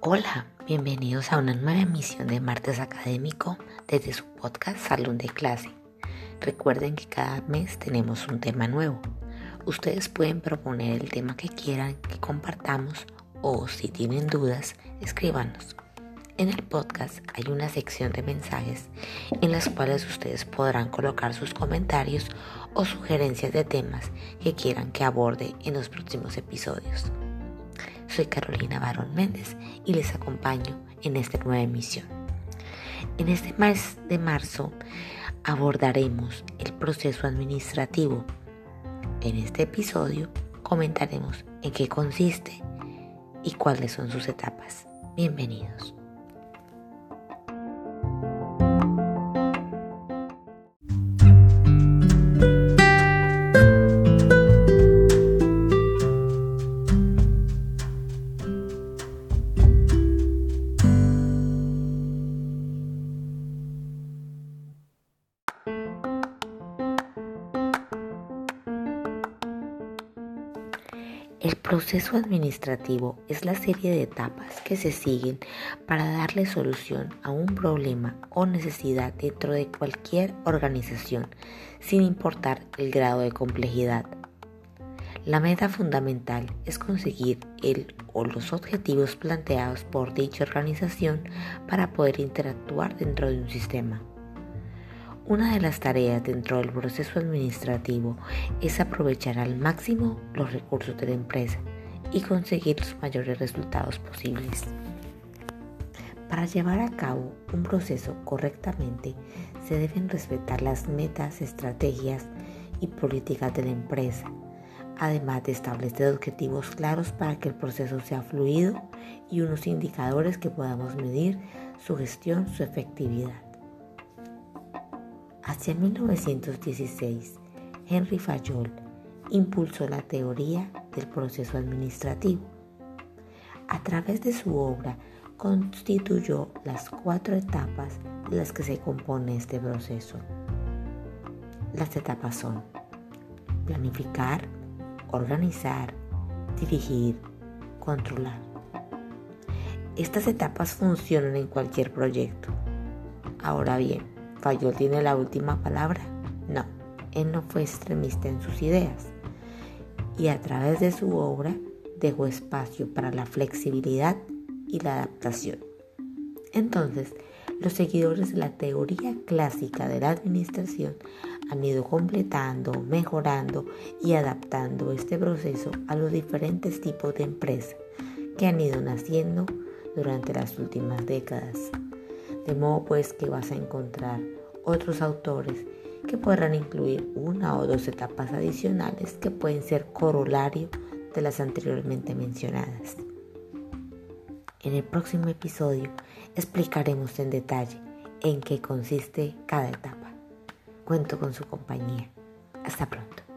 Hola, bienvenidos a una nueva emisión de Martes Académico desde su podcast Salón de Clase. Recuerden que cada mes tenemos un tema nuevo. Ustedes pueden proponer el tema que quieran que compartamos o si tienen dudas, escríbanos. En el podcast hay una sección de mensajes en las cuales ustedes podrán colocar sus comentarios o sugerencias de temas que quieran que aborde en los próximos episodios. Soy Carolina Barón Méndez y les acompaño en esta nueva emisión. En este mes de marzo abordaremos el proceso administrativo. En este episodio comentaremos en qué consiste y cuáles son sus etapas. Bienvenidos. El proceso administrativo es la serie de etapas que se siguen para darle solución a un problema o necesidad dentro de cualquier organización, sin importar el grado de complejidad. La meta fundamental es conseguir el o los objetivos planteados por dicha organización para poder interactuar dentro de un sistema. Una de las tareas dentro del proceso administrativo es aprovechar al máximo los recursos de la empresa y conseguir los mayores resultados posibles. Para llevar a cabo un proceso correctamente se deben respetar las metas, estrategias y políticas de la empresa, además de establecer objetivos claros para que el proceso sea fluido y unos indicadores que podamos medir su gestión, su efectividad. Hacia 1916, Henry Fayol impulsó la teoría del proceso administrativo. A través de su obra constituyó las cuatro etapas de las que se compone este proceso. Las etapas son planificar, organizar, dirigir, controlar. Estas etapas funcionan en cualquier proyecto. Ahora bien, ¿Fayol tiene la última palabra? No, él no fue extremista en sus ideas y a través de su obra dejó espacio para la flexibilidad y la adaptación. Entonces, los seguidores de la teoría clásica de la administración han ido completando, mejorando y adaptando este proceso a los diferentes tipos de empresas que han ido naciendo durante las últimas décadas. De modo pues que vas a encontrar otros autores que podrán incluir una o dos etapas adicionales que pueden ser corolario de las anteriormente mencionadas. En el próximo episodio explicaremos en detalle en qué consiste cada etapa. Cuento con su compañía. Hasta pronto.